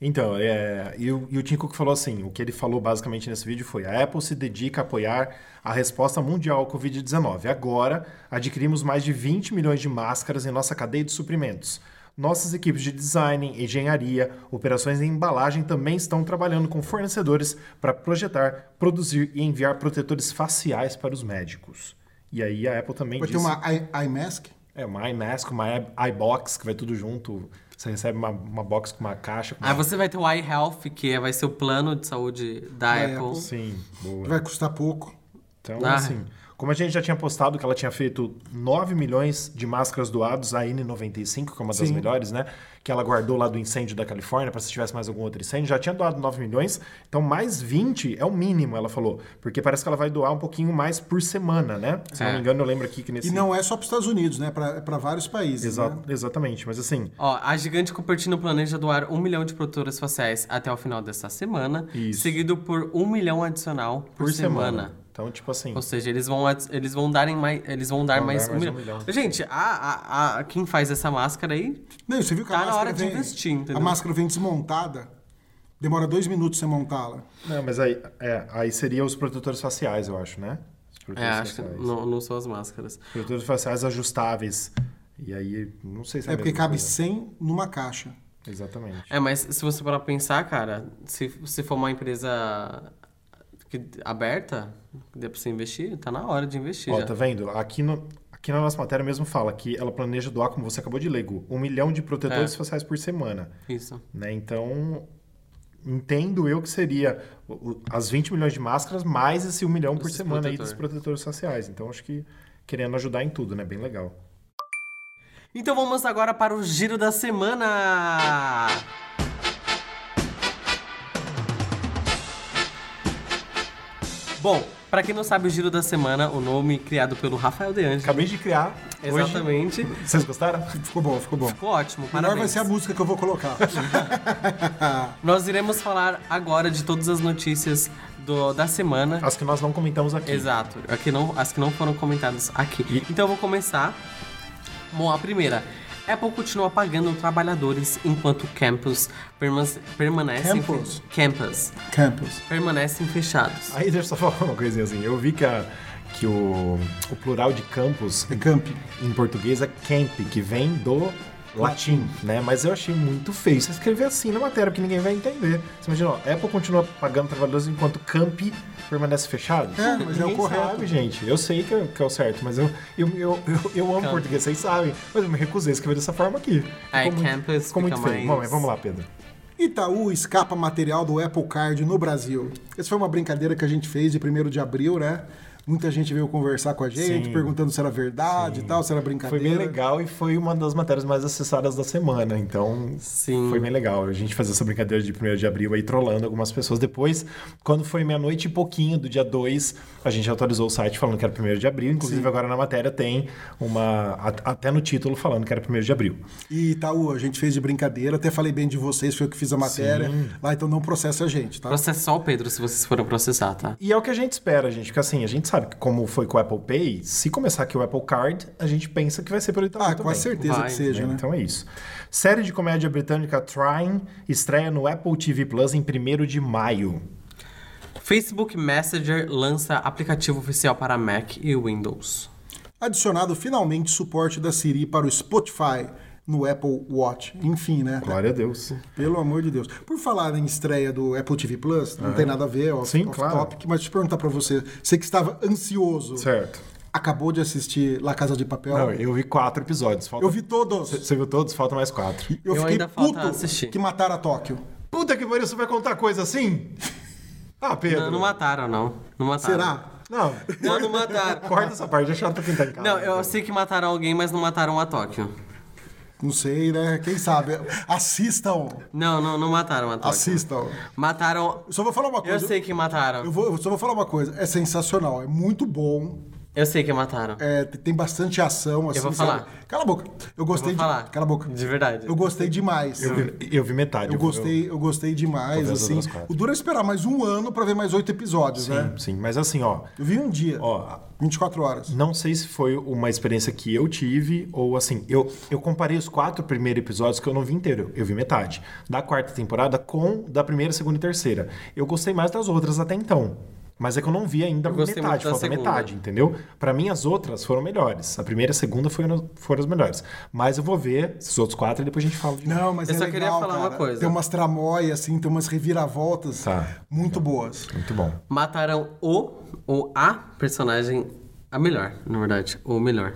Então, é, e, o, e o Tim Cook falou assim, o que ele falou basicamente nesse vídeo foi a Apple se dedica a apoiar a resposta mundial ao Covid-19. Agora, adquirimos mais de 20 milhões de máscaras em nossa cadeia de suprimentos. Nossas equipes de design, engenharia, operações e embalagem também estão trabalhando com fornecedores para projetar, produzir e enviar protetores faciais para os médicos. E aí a Apple também Vai ter disse... uma eye, eye mask? É, uma iMask, uma iBox, que vai tudo junto. Você recebe uma, uma box com uma caixa. Com Aí você vai ter o iHealth, que vai ser o plano de saúde da Da Apple. Apple. Sim, boa. Vai custar pouco. Então, Ah. assim, como a gente já tinha postado que ela tinha feito 9 milhões de máscaras doados à N95, que é uma das Sim. melhores, né? Que ela guardou lá do incêndio da Califórnia, para se tivesse mais algum outro incêndio. Já tinha doado 9 milhões, então mais 20 é o mínimo, ela falou. Porque parece que ela vai doar um pouquinho mais por semana, né? Se não É. me engano, eu lembro aqui que nesse. E não é só para os Estados Unidos, né? Para vários países. Exa- né? Exatamente, mas assim, Ó, a gigante Cupertino planeja doar um milhão de protetores faciais até o final dessa semana, Isso. seguido por um milhão adicional por, por semana. semana. Então, tipo assim. Ou seja, eles vão, eles vão darem mais, eles vão dar Vão mais, dar um, mais um milhão. milhão. Gente, a, a, a- quem faz essa máscara aí, Não, você viu que Tá a na máscara hora de vem, investir, entendeu? A máscara vem desmontada. Demora dois minutos você montá-la. Não, mas aí, é, aí seria os protetores faciais, eu acho, né? Os é, protetores acho que faciais. não, não são as máscaras. Protetores faciais ajustáveis. E aí, não sei se é, É porque cabe coisa. 100 numa caixa. Exatamente. É, mas se você parar pra pensar, cara, se, se for uma empresa que- aberta, que dê pra você investir, tá na hora de investir Ó, já. tá vendo? Aqui, no, aqui na nossa matéria mesmo fala que ela planeja doar, como você acabou de ler, um milhão de protetores É. faciais por semana. Isso. Né? Então, entendo eu que seria as 20 milhões de máscaras mais esse um milhão por semana aí protetor. dos protetores faciais. Então, acho que querendo ajudar em tudo, né? Bem legal. Então vamos agora para o giro da semana. Bom, pra quem não sabe o giro da semana, o nome criado pelo Rafael De Angeli. Acabei de criar. Hoje. Exatamente. Vocês gostaram? Ficou bom, ficou bom. Ficou ótimo, Melhor parabéns. vai ser a música que eu vou colocar. [LAUGHS] Nós iremos falar agora de todas as notícias do- da semana. As que nós não comentamos aqui. Exato, aqui não, as que não foram comentadas aqui. Então eu vou começar. Bom, a primeira. Apple continua pagando trabalhadores enquanto campus perma- permanecem Campus? campus Campus. permanecem fechados. Aí deixa eu só falar uma coisinha assim. Eu vi que, a, que o, o plural de campus É camp. em português é camp, que vem do latim, né? Mas eu achei muito feio. Você escrever assim na matéria, porque ninguém vai entender. Você imagina, ó, Apple continua pagando trabalhadores enquanto camp permanece fechado? É, mas é o correto. sabe, gente. Eu sei que é, que é o certo, mas eu, eu, eu, eu, eu amo Camp. português, vocês sabem. Mas eu me recusei a escrever dessa forma aqui. É, Ficou muito- campus Ficou muito feio. mais- Bom, mas vamos lá, Pedro. Itaú escapa material do Apple Card no Brasil. Essa foi uma brincadeira que a gente fez de 1 de abril, né? Muita gente veio conversar com a gente, Sim. perguntando se era verdade e tal, se era Foi brincadeira. bem legal e foi uma das matérias mais acessadas da semana. Então, Sim. foi bem legal. A gente fazer essa brincadeira de 1 de abril aí, trollando algumas pessoas. Depois, quando foi meia-noite e pouquinho do dia 2, a gente atualizou o site falando que era 1 de abril. Inclusive, agora na matéria tem uma. Até no título falando que era 1 de abril. E Itaú, a gente fez de brincadeira, até falei bem de vocês, foi eu que fiz a matéria. Lá, então não processa a gente, tá? Processa só o Pedro se vocês forem processar, tá? E é o que a gente espera, gente. Porque assim, a gente sabe que como foi com o Apple Pay, se começar aqui o Apple Card, a gente pensa que vai ser pelo Itaú Ah, também. com certeza Vai, que seja, né? Então é isso. Série de comédia britânica Trying estreia no Apple TV Plus em 1 de maio. Facebook Messenger lança aplicativo oficial para Mac e Windows. Adicionado finalmente suporte da Siri para o Spotify no Apple Watch. Enfim, né? Glória a Deus. Pelo amor de Deus. Por falar em estreia do Apple TV Plus, não tem nada a ver, off, Sim, off claro. topic, mas deixa eu perguntar pra você. Você que estava ansioso, Certo. acabou de assistir La Casa de Papel? Não, eu vi quatro episódios. Falta... Eu vi todos. Você viu todos? Falta mais quatro. Eu, Eu fiquei ainda falta puto assistir. que mataram a Tóquio. Puta que pariu, você vai contar coisa assim? Ah, Pedro. Não, não mataram, não. Não mataram. Será? Não, Não, não mataram. corta essa parte, é chato pra quem tá em casa. Não, eu sei que mataram alguém, mas não mataram a Tóquio. Não sei, né? Quem sabe? Assistam. Não, não, não mataram a Tóquio. Assistam. Mataram. Eu só vou falar uma Eu coisa. sei que mataram. Eu, vou, eu só vou falar uma coisa. É sensacional. É muito bom. Eu sei que mataram. É, tem bastante ação, assim. vou sabe? falar. Cala a boca. Eu gostei Eu vou de. falar. Cala a boca. De verdade. Eu gostei demais. Eu vi, eu vi metade. Eu gostei, eu gostei demais, assim. O duro é esperar mais um ano pra ver mais oito episódios, Sim, né? sim. Mas assim, ó, Eu vi um dia, ó, 24 horas. Não sei se foi uma experiência que eu tive ou assim, eu, eu comparei os quatro primeiros episódios que eu não vi inteiro, eu vi metade. Da quarta temporada com da primeira, segunda e terceira. Eu gostei mais das outras até então. Mas é que eu não vi ainda metade, falta segunda. metade, entendeu? Pra mim as outras foram melhores. A primeira e a segunda foram, foram as melhores. Mas eu vou ver esses outros quatro e depois a gente fala de novo. Não, mas Eu é só legal, queria falar uma cara. coisa. Tem umas tramóias, assim, tem umas reviravoltas Tá. muito boas. Muito bom. Mataram o ou a personagem, a melhor, na verdade, o melhor.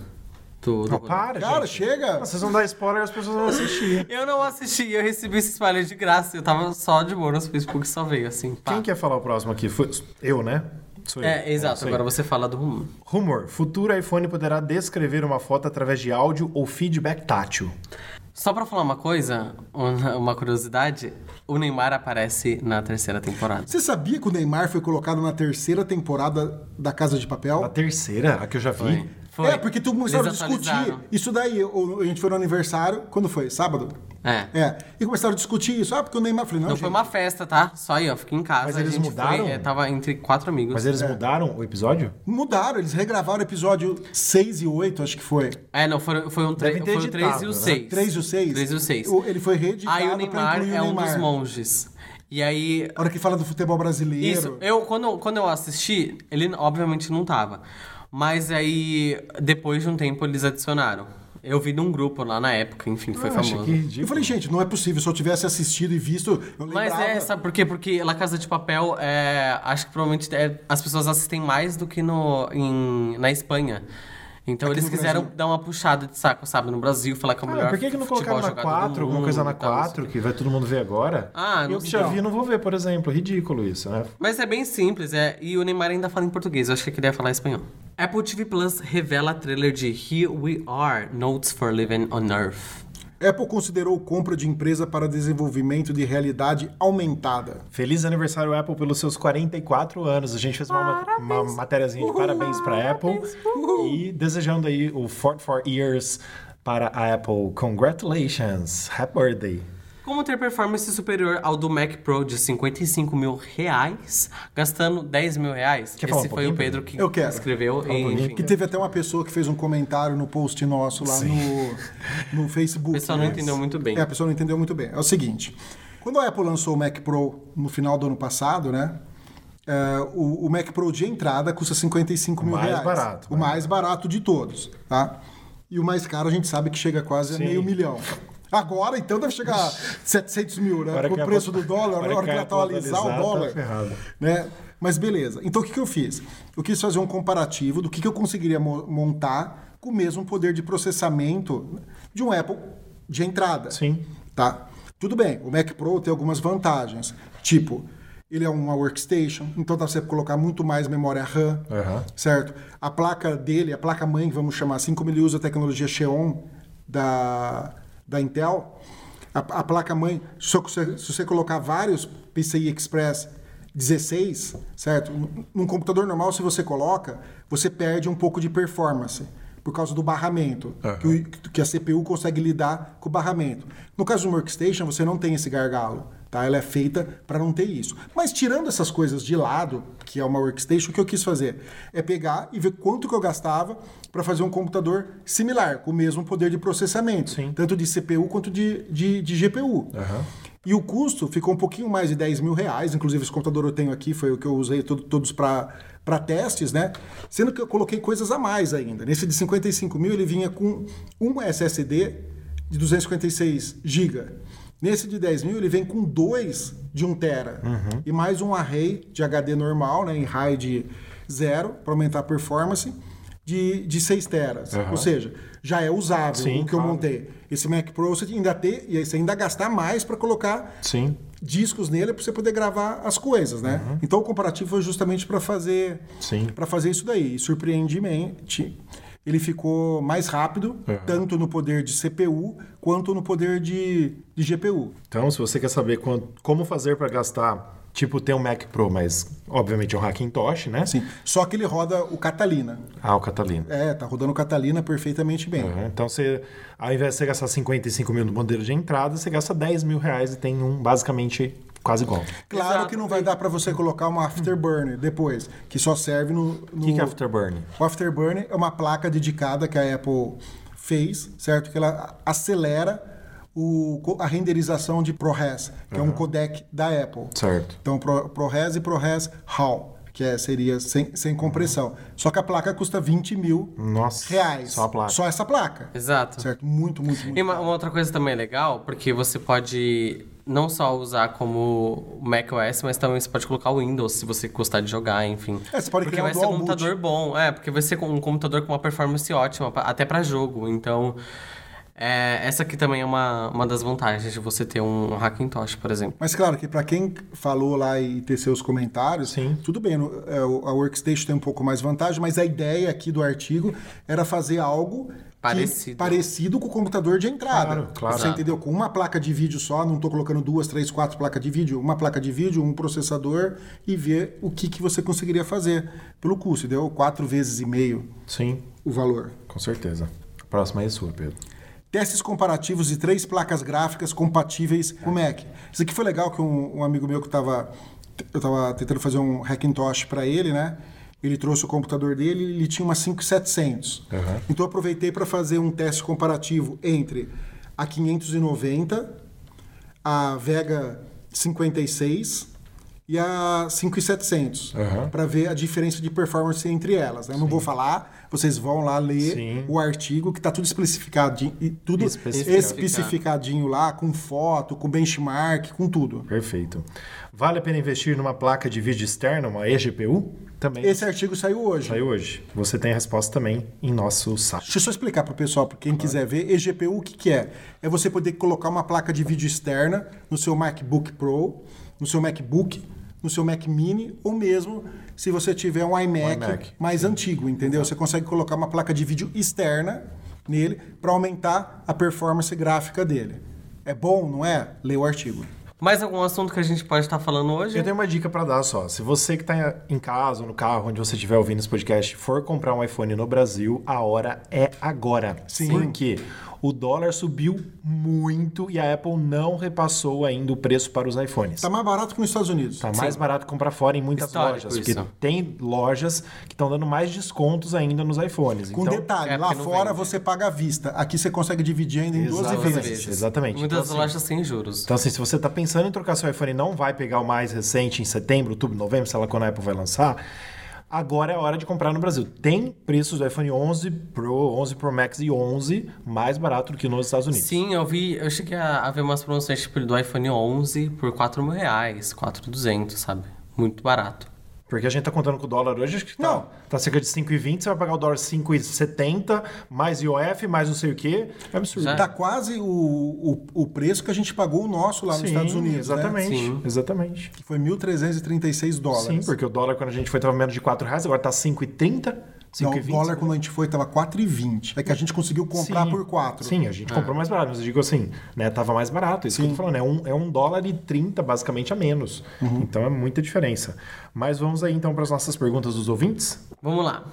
Do Não, para, Cara, gente. chega! Vocês vão dar spoiler as pessoas vão assistir. [LAUGHS] Eu não assisti, eu recebi esse spoiler de graça. Eu tava só de boa no Facebook, só veio assim. pá. Quem quer falar o próximo aqui? Foi- Eu, né? Sou eu. É, exato. isso aí. Agora você fala do rumo. Rumor: futuro iPhone poderá descrever uma foto através de áudio ou feedback tátil. Só pra falar uma coisa, uma curiosidade, o Neymar aparece na terceira temporada. Você sabia que o Neymar foi colocado na terceira temporada da Casa de Papel? A terceira, a que eu já vi. Foi. Foi. É, porque tu começaram a discutir isso daí. o- A gente foi no aniversário, quando foi? Sábado? É. É. E começaram a discutir isso. Ah, porque o Neymar. Falei, não, Não gente. foi uma festa, tá? Só aí, ó. Fiquei em casa. Mas a eles gente mudaram? Foi, é, tava entre quatro amigos. Mas eles mudaram o episódio? Mudaram, eles regravaram o episódio 6 e 8, acho que foi. É, não, foi, foi, um tre... Devem ter foi o 3 e o né? 6. 3 e o 6? 3 e o 6. O- Ele foi reeditado Aí o Neymar o é um dos Neymar. monges. E aí, A hora que fala do futebol brasileiro. Isso, eu quando, quando eu assisti, ele obviamente não tava. Mas aí, depois de um tempo, eles adicionaram. Eu vi num grupo lá na época, enfim, foi Eu achei famoso. que ridículo. Eu falei, gente, não é possível. Se eu tivesse assistido e visto, eu Mas lembrava. é, sabe por quê? Porque La Casa de Papel, é, acho que provavelmente é, as pessoas assistem mais do que no, em, na Espanha. Então Aqui eles no quiseram Brasil. dar uma puxada de saco, sabe? No Brasil, falar que é o melhor Ah, por que, que não futebol colocaram na jogado do 4, alguma coisa na mundo e tal, 4, que vai todo mundo ver agora? Ah, não Eu que já vi, não vou ver, por exemplo. Ridículo isso, né? Mas é bem simples, é. E o Neymar ainda fala em português, eu acho que ele ia falar espanhol. Apple TV Plus revela trailer de Here We Are, Notes for Living on Earth. Apple considerou compra de empresa para desenvolvimento de realidade aumentada. Feliz aniversário, Apple, pelos seus 44 anos. A gente fez uma, ma- uma matériazinha de parabéns para Apple. E desejando aí o 44 Years para a Apple. Congratulations. Happy birthday. Como ter performance superior ao do Mac Pro de 55 mil reais, gastando 10 mil reais? Quer Esse um foi o Pedro que escreveu. Um e. Que teve até uma pessoa que fez um comentário no post nosso lá no, no Facebook. O pessoal não né? entendeu muito bem. É, a pessoa não entendeu muito bem. É o seguinte: quando a Apple lançou o Mac Pro no final do ano passado, né? é, o, o Mac Pro de entrada custa 55 mil mais reais. barato, O né? mais barato de todos, tá? E o mais caro a gente sabe que chega quase Sim. a meio milhão. Agora, então, deve chegar a 700 mil, né? Com o preço do dólar, na hora que Apple atualizar o tá dólar. ferrado. né? Mas beleza. Então o que, que eu fiz? Eu quis fazer um comparativo do que, que eu conseguiria mo- montar com o mesmo poder de processamento de um Apple de entrada. Sim. Tá? Tudo bem, o Mac Pro tem algumas vantagens. Tipo, ele é uma workstation, então dá pra você colocar muito mais memória RAM, Aham. certo? A placa dele, a placa mãe, vamos chamar assim, como ele usa a tecnologia Xeon da, da Intel, a, a placa mãe, se você, colocar vários PCI Express 16, certo? Num computador normal, se você coloca, você perde um pouco de performance por causa do barramento, que, o- que a CPU consegue lidar com o barramento. No caso do Workstation, você não tem esse gargalo, tá? Ela é feita para não ter isso. Mas tirando essas coisas de lado, que é uma Workstation, o que eu quis fazer é pegar e ver quanto que eu gastava para fazer um computador similar, com o mesmo poder de processamento, Sim. tanto de CPU quanto de, de, de GPU. Aham. E o custo ficou um pouquinho mais de 10 mil reais. Inclusive, esse computador eu tenho aqui, foi o que eu usei todo- todos para testes, né? Sendo que eu coloquei coisas a mais ainda. Nesse de 55 mil, ele vinha com um SSD de 256 GB. Nesse de 10 mil, ele vem com dois de 1 tera. E mais um array de HD normal, né? Em RAID 0, para aumentar a performance, de, de 6 teras. Aham. Ou seja, já é usável Sim, o que eu claro. montei. Esse Mac Pro você ainda ter, e você ainda gastar mais para colocar Sim. discos nele para você poder gravar as coisas, né? Então o comparativo foi justamente para fazer Sim. para fazer isso daí. E surpreendentemente, ele ficou mais rápido, Uhum. tanto no poder de CPU quanto no poder de, de GPU. Então, se você quer saber quan- como fazer para gastar Tipo, tem um Mac Pro, mas obviamente é um Hackintosh, né? Sim. Só que ele roda o Catalina. Ah, o Catalina. É, tá rodando o Catalina perfeitamente bem. Uhum. Então, você, ao invés de você gastar 55 mil no modelo de entrada, você gasta 10 mil reais e tem um basicamente quase igual. Claro Exato. que não vai dar para você colocar uma Afterburner depois, que só serve no. O no... que, que é Afterburn? O Afterburner é uma placa dedicada que a Apple fez, certo? Que ela acelera o, a renderização de ProRes, que é um codec da Apple. Certo. Então, Pro- ProRes e ProRes RAW, que é, seria sem, sem compressão. Só que a placa custa 20 mil Nossa. reais. Só a placa. Só essa placa. Exato. Certo? Muito, muito, muito. E uma, uma outra coisa também legal, porque você pode não só usar como macOS, mas também você pode colocar o Windows se você gostar de jogar, enfim. É, você pode porque criar um vai ser um dual boot. computador bom, é, porque vai ser um computador com uma performance ótima, até pra jogo. Então, é, essa aqui também é uma, uma das vantagens de você ter um Hackintosh, por exemplo. Mas claro que para quem falou lá e teceu os comentários, Sim. tudo bem, no- é, o- a Workstation tem um pouco mais vantagem, mas a ideia aqui do artigo era fazer algo que- Parecido. parecido com o computador de entrada. Claro, claro. Você entendeu? Com uma placa de vídeo só, não estou colocando duas, três, quatro placas de vídeo, uma placa de vídeo, um processador e ver o que, que você conseguiria fazer pelo custo. Deu quatro vezes e meio Sim, o valor. com certeza. A próxima é sua, Pedro. Testes comparativos de três placas gráficas compatíveis com o Mac. Isso aqui foi legal que um, um amigo meu que estava eu estava tentando fazer um Hackintosh para ele, né? Ele trouxe o computador dele e ele tinha uma 5700. Uhum. Então eu aproveitei para fazer um teste comparativo entre a 590, a Vega 56 e a 5700, Uhum. para ver a diferença de performance entre elas. né? Eu não vou falar, vocês vão lá ler Sim. o artigo que está tudo especificadinho, e tudo Especificado. especificadinho lá, com foto, com benchmark, com tudo. Perfeito. Vale a pena investir numa placa de vídeo externa, uma eGPU? Também. Esse artigo saiu hoje. Saiu hoje. Você tem a resposta também em nosso site. Deixa eu só explicar para o pessoal, para quem quiser ver, eGPU o que, que é? É você poder colocar uma placa de vídeo externa no seu MacBook Pro, no seu MacBook, no seu Mac Mini, ou mesmo se você tiver um iMac, iMac, mais antigo, entendeu? Você consegue colocar uma placa de vídeo externa nele para aumentar a performance gráfica dele. É bom, não é? Lê o artigo. Mais algum assunto que a gente pode estar falando hoje? Eu tenho uma dica pra dar só. Se você que tá em casa, ou no carro, onde você estiver ouvindo esse podcast, for comprar um iPhone no Brasil, a hora é agora. Sim. Por quê? O dólar subiu muito e a Apple não repassou ainda o preço para os iPhones. Tá mais barato que nos Estados Unidos. Tá mais barato comprar fora em muitas Histórico lojas. Porque isso. tem lojas que estão dando mais descontos ainda nos iPhones. Com então, detalhe, é lá porque fora vende. você paga à vista. Aqui você consegue dividir ainda em 12 Exatamente. vezes. Exatamente. Muitas Então, assim, lojas sem juros. Então, assim, se você está pensando em trocar seu iPhone e não vai pegar o mais recente em setembro, outubro, novembro, sei lá quando a Apple vai lançar, agora é a hora de comprar no Brasil. Tem preços do iPhone 11 Pro, 11 Pro Max e 11 mais barato do que nos Estados Unidos. Sim, eu vi, eu cheguei a, a ver umas promoções tipo do iPhone 11 por 4 mil reais, 4,200, sabe? Muito barato. Porque a gente tá contando com o dólar hoje, acho que tá, Não. tá cerca de 5,20, você vai pagar o dólar 5,70, mais IOF, mais não sei o quê. É absurdo. Já- Tá quase o, o, o preço que a gente pagou o nosso lá nos Sim, Estados Unidos. né? Exatamente, Sim. exatamente. Que foi 1.336 dólares. Sim, porque o dólar quando a gente foi tava menos de 4 reais, agora tá 5,30, Não, o 5,20. dólar quando a gente foi tava 4,20. É que a gente conseguiu comprar Sim. por 4. Sim, a gente comprou mais barato, mas eu digo assim, né? Tava mais barato. Isso que eu tô falando, é um, é um dólar e 30 basicamente a menos. Então é muita diferença. Mas vamos aí então para as nossas perguntas dos ouvintes. Vamos lá.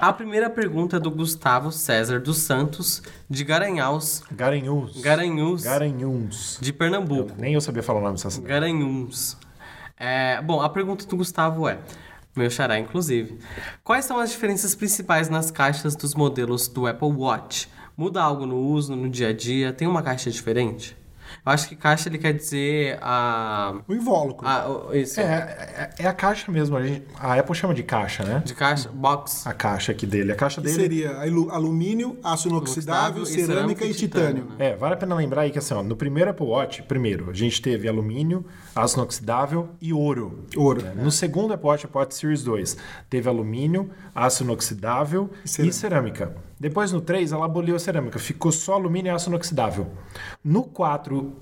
A primeira pergunta é do Gustavo César dos Santos, de Garanhaus, Garanhuns. Garanhuns, Garanhuns. de Pernambuco. Nem eu sabia falar o nome dessa cidade. Garanhuns. É, bom, a pergunta do Gustavo é, meu xará inclusive, quais são as diferenças principais nas caixas dos modelos do Apple Watch? Muda algo no uso, no dia a dia? Tem uma caixa diferente? Eu acho que caixa ele quer dizer a... O invólucro. a o- isso, É, é, é a caixa mesmo. A, gente- a Apple chama de caixa, né? de caixa, box. A caixa aqui dele. A caixa que dele. seria alu- alumínio, aço inoxidável, e cerâmica e e titânio. titânio, É, vale a pena lembrar aí que assim, ó, no primeiro Apple Watch, primeiro, a gente teve alumínio, aço inoxidável e ouro. Ouro. É, No segundo Apple Watch, Apple Watch Series 2, teve alumínio, aço inoxidável e cerâmica. cerâmica. Depois no 3, ela aboliu a cerâmica, ficou só alumínio e aço inoxidável. No 4,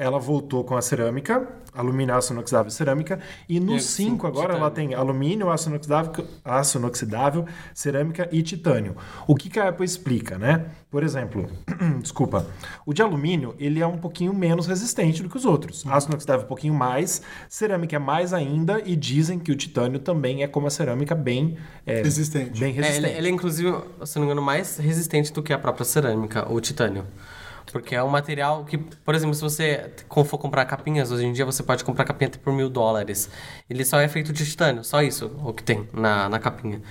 ela voltou com a cerâmica, alumínio, aço inoxidável e cerâmica. E no E 5 sim, agora ela titânio. tem alumínio, aço inoxidável, aço inoxidável, cerâmica e titânio. O que, que a Apple explica, né? Por exemplo, [CLEARS THROAT] desculpa, o de alumínio ele é um pouquinho menos resistente do que os outros. Aço inoxidável um pouquinho mais, cerâmica é mais ainda e dizem que o titânio também é como a cerâmica bem é, Resistente. Bem É, resistente. ele, ele é, inclusive, se não me engano, mais resistente do que a própria cerâmica, o titânio. Porque é um material que, por exemplo, se você for comprar capinhas, hoje em dia você pode comprar capinha até por mil dólares. Ele só é feito de titânio, só isso o que tem na, na capinha.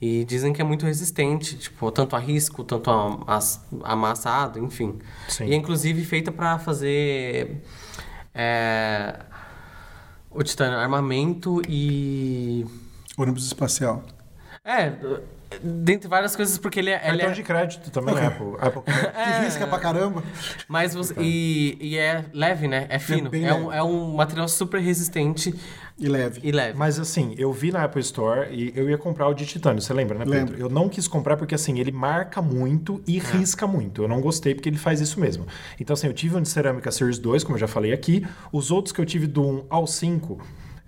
E dizem que é muito resistente, tipo, tanto a risco, tanto a, as- amassado, enfim. Sim. E é inclusive feita para fazer é, o titânio armamento e Ônibus espacial. é, dentre várias coisas, porque ele é. Ele Cartão é de crédito também, Apple. Apple [LAUGHS] Que risca pra caramba. mas você, e, e é leve, né? É fino. bem É, um, é um material super resistente E leve. e leve. Mas assim, eu vi na Apple Store e eu ia comprar o de titânio, você lembra, né, Pedro? Lembro. Eu não quis comprar porque assim, ele marca muito e risca muito. Eu não gostei porque ele faz isso mesmo. Então assim, eu tive um de cerâmica Series 2, como eu já falei aqui. Os outros que eu tive do 1 ao 5,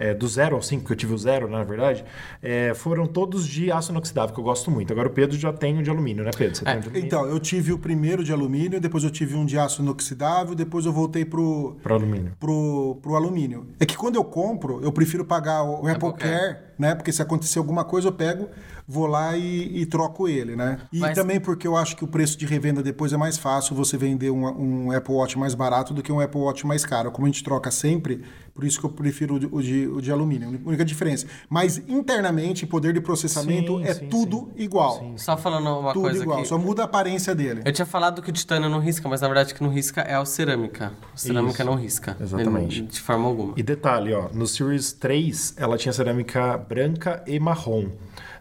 é, do 0 ao 5, que eu tive o 0, na verdade, é, foram todos de aço inoxidável, que eu gosto muito. Agora o Pedro já tem o de alumínio, né, Pedro? Você tem o de alumínio? Então, eu tive o primeiro de alumínio, depois eu tive um de aço inoxidável, depois eu voltei pro, Para alumínio. pro, pro alumínio. É que quando eu compro, eu prefiro pagar o Apple, Apple Care. Care, né? Porque se acontecer alguma coisa, eu pego, vou lá e, e troco ele, né? E Mas- também porque eu acho que o preço de revenda depois é mais fácil você vender um, um Apple Watch mais barato do que um Apple Watch mais caro. Como a gente troca sempre, por isso que eu prefiro o de, o de, o de alumínio. A única diferença. Mas internamente, poder de processamento Sim, é sim, tudo igual. Só falando uma Tudo coisa igual, aqui. só muda a aparência dele. Eu tinha falado que o titânio não risca, mas na verdade o que não risca é o cerâmica. O cerâmica Isso, não risca. exatamente. Ele- de forma alguma. E detalhe, ó, no Series 3 ela tinha cerâmica branca e marrom.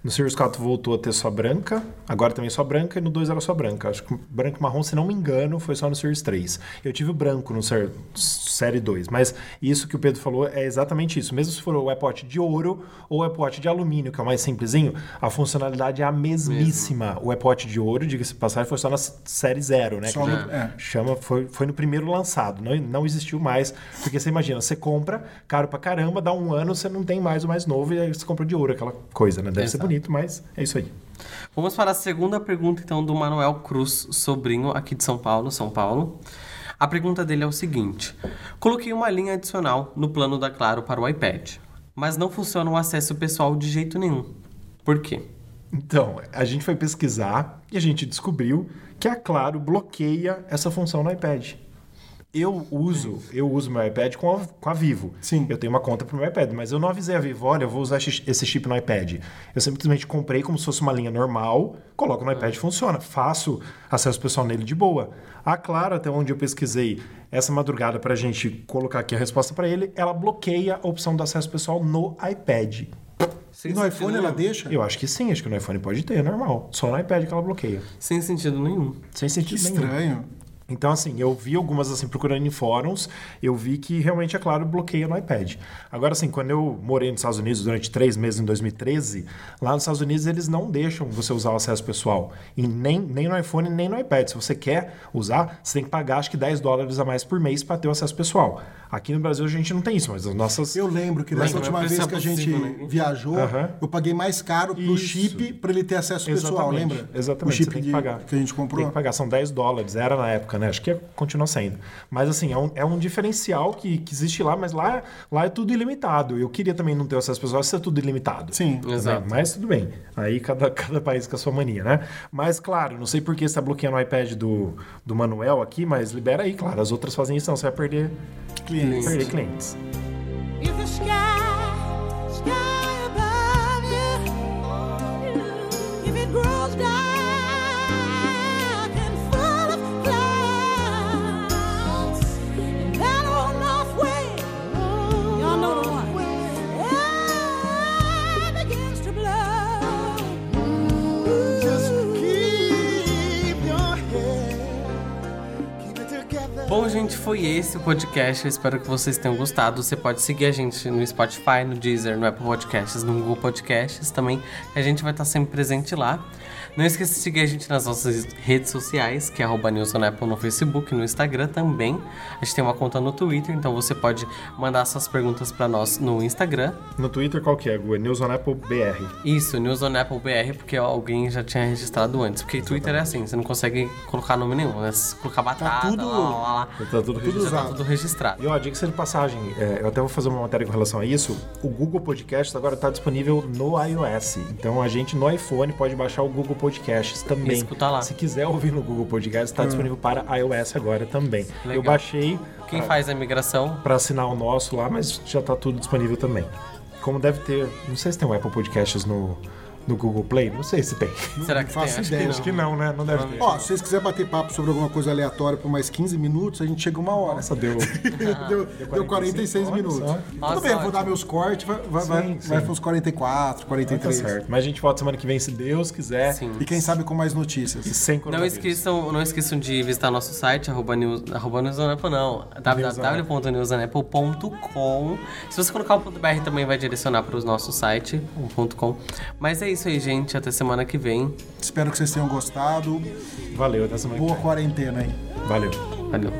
No Series 4 voltou a ter só branca, agora também só branca, e no 2 era só branca. Acho que branco e marrom, se não me engano, foi só no Series 3. Eu tive o branco no Ser- Série 2, mas isso que o Pedro falou é exatamente isso. Mesmo se for o Watch de ouro ou o Apple Watch de alumínio, que é o mais simplesinho, a funcionalidade é a mesmíssima. O Apple Watch de ouro, diga-se passagem, foi só na Série 0, né? Só que no- é. chama, foi, foi no primeiro lançado, não, não existiu mais. Porque você imagina, você compra, caro pra caramba, dá um ano, você não tem mais o mais novo, e aí você compra de ouro, aquela coisa, né? Deve ser Exato. Bonito, mas é isso aí. Vamos para a segunda pergunta, então, do Manuel Cruz, sobrinho aqui de São Paulo, São Paulo. A pergunta dele é o seguinte: Coloquei uma linha adicional no plano da Claro para o iPad, mas não funciona o acesso pessoal de jeito nenhum. Por quê? Então, a gente foi pesquisar e a gente descobriu que a Claro bloqueia essa função no iPad. Eu uso, eu uso meu iPad com a, com a Vivo. Sim. Eu tenho uma conta pro meu iPad, mas eu não avisei a Vivo, olha, eu vou usar esse chip no iPad. Eu simplesmente comprei como se fosse uma linha normal, coloco no iPad e funciona. Faço acesso pessoal nele de boa. A Claro, até onde eu pesquisei essa madrugada pra gente colocar aqui a resposta para ele, ela bloqueia a opção do acesso pessoal no iPad. E no iPhone ela deixa? Eu acho que sim, acho que no iPhone pode ter, é normal. Só no iPad que ela bloqueia. Sem sentido nenhum. Sem Que sentido nenhum. estranho. Então, assim, eu vi algumas, assim, procurando em fóruns, eu vi que realmente, é claro, bloqueia no iPad. Agora, assim, quando eu morei nos Estados Unidos durante três meses, em 2013, lá nos Estados Unidos eles não deixam você usar o acesso pessoal. E nem, nem no iPhone, nem no iPad. Se você quer usar, você tem que pagar, acho que 10 dólares a mais por mês para ter o acesso pessoal. Aqui no Brasil a gente não tem isso, mas as nossas... Eu lembro que dessa Lembra, última vez é que a gente né? viajou, eu paguei mais caro pro Isso. chip para ele ter acesso pessoal, Exatamente, lembra? Exatamente. O chip que de- pagar. que a gente comprou. Tem que pagar, são 10 dólares, era na época, né? Acho que é- continua sendo. Mas assim, é um, é um diferencial que, que existe lá, mas lá, lá é tudo ilimitado. Eu queria também não ter acesso pessoal, isso é tudo ilimitado. Sim. Também, Exato. Mas tudo bem. Aí cada, [LAUGHS] cada país com a sua mania, né? Mas claro, não sei por que você está bloqueando o iPad do, do Manuel aqui, mas libera aí, claro. As outras fazem isso, não. Você vai perder Clientes. perder clientes. Bom, gente, foi esse o podcast. Eu espero que vocês tenham gostado. Você pode seguir a gente no Spotify, no Deezer, no Apple Podcasts, no Google Podcasts também. A gente vai estar sempre presente lá. Não esqueça de seguir a gente nas nossas redes sociais, que é arroba News on Apple no Facebook, no Instagram também. A gente tem uma conta no Twitter, então você pode mandar suas perguntas para nós no Instagram. No Twitter, qual que é? Gu? É News on Apple BR. Isso, News on Apple BR, porque alguém já tinha registrado antes. Porque Twitter é assim, você não consegue colocar nome nenhum, né? Se colocar batata, tudo- lá, lá, lá. Tá tudo Já registrado. tá tudo registrado. E ó, diga-se de passagem, é, eu até vou fazer uma matéria com relação a isso. O Google Podcasts agora está disponível no iOS. Então a gente no iPhone pode baixar o Google Podcasts também. Escutar lá. Se quiser ouvir no Google Podcasts, está disponível para iOS agora também. Eu Legal. baixei Quem faz a migração, para assinar o nosso lá, mas já está tudo disponível também. Como deve ter, não sei se tem o Apple Podcasts no, no Google Play, não sei se tem. será que tem? faço Acho ideia. que Acho que não, né? Não deve ter. Ó, se vocês quiserem bater papo sobre alguma coisa aleatória por mais 15 minutos, a gente chega uma hora. Nossa, deu. [LAUGHS] deu, deu 46 Olha minutos. só. Tudo Nossa, bem, eu vou dar meus cortes, vai, vai, vai, Sim, vai sim. para uns 44, Tá 43. certo. Mas a gente volta semana que vem, se Deus quiser. Sim. E quem sabe com mais E notícias. sem Não esqueçam, não esqueçam de visitar nosso site, arroba, news, arroba newsonaple, não, www.newsonaple.com. Se você colocar o ponto .br também vai direcionar para o nosso site, o ponto .com. Mas é isso isso aí, gente. Até semana que vem. Espero que vocês tenham gostado. Valeu, até semana Boa que vem. Boa quarentena, hein? Valeu. Valeu.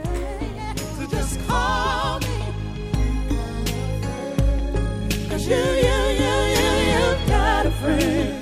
you, you, you, you, you got a friend.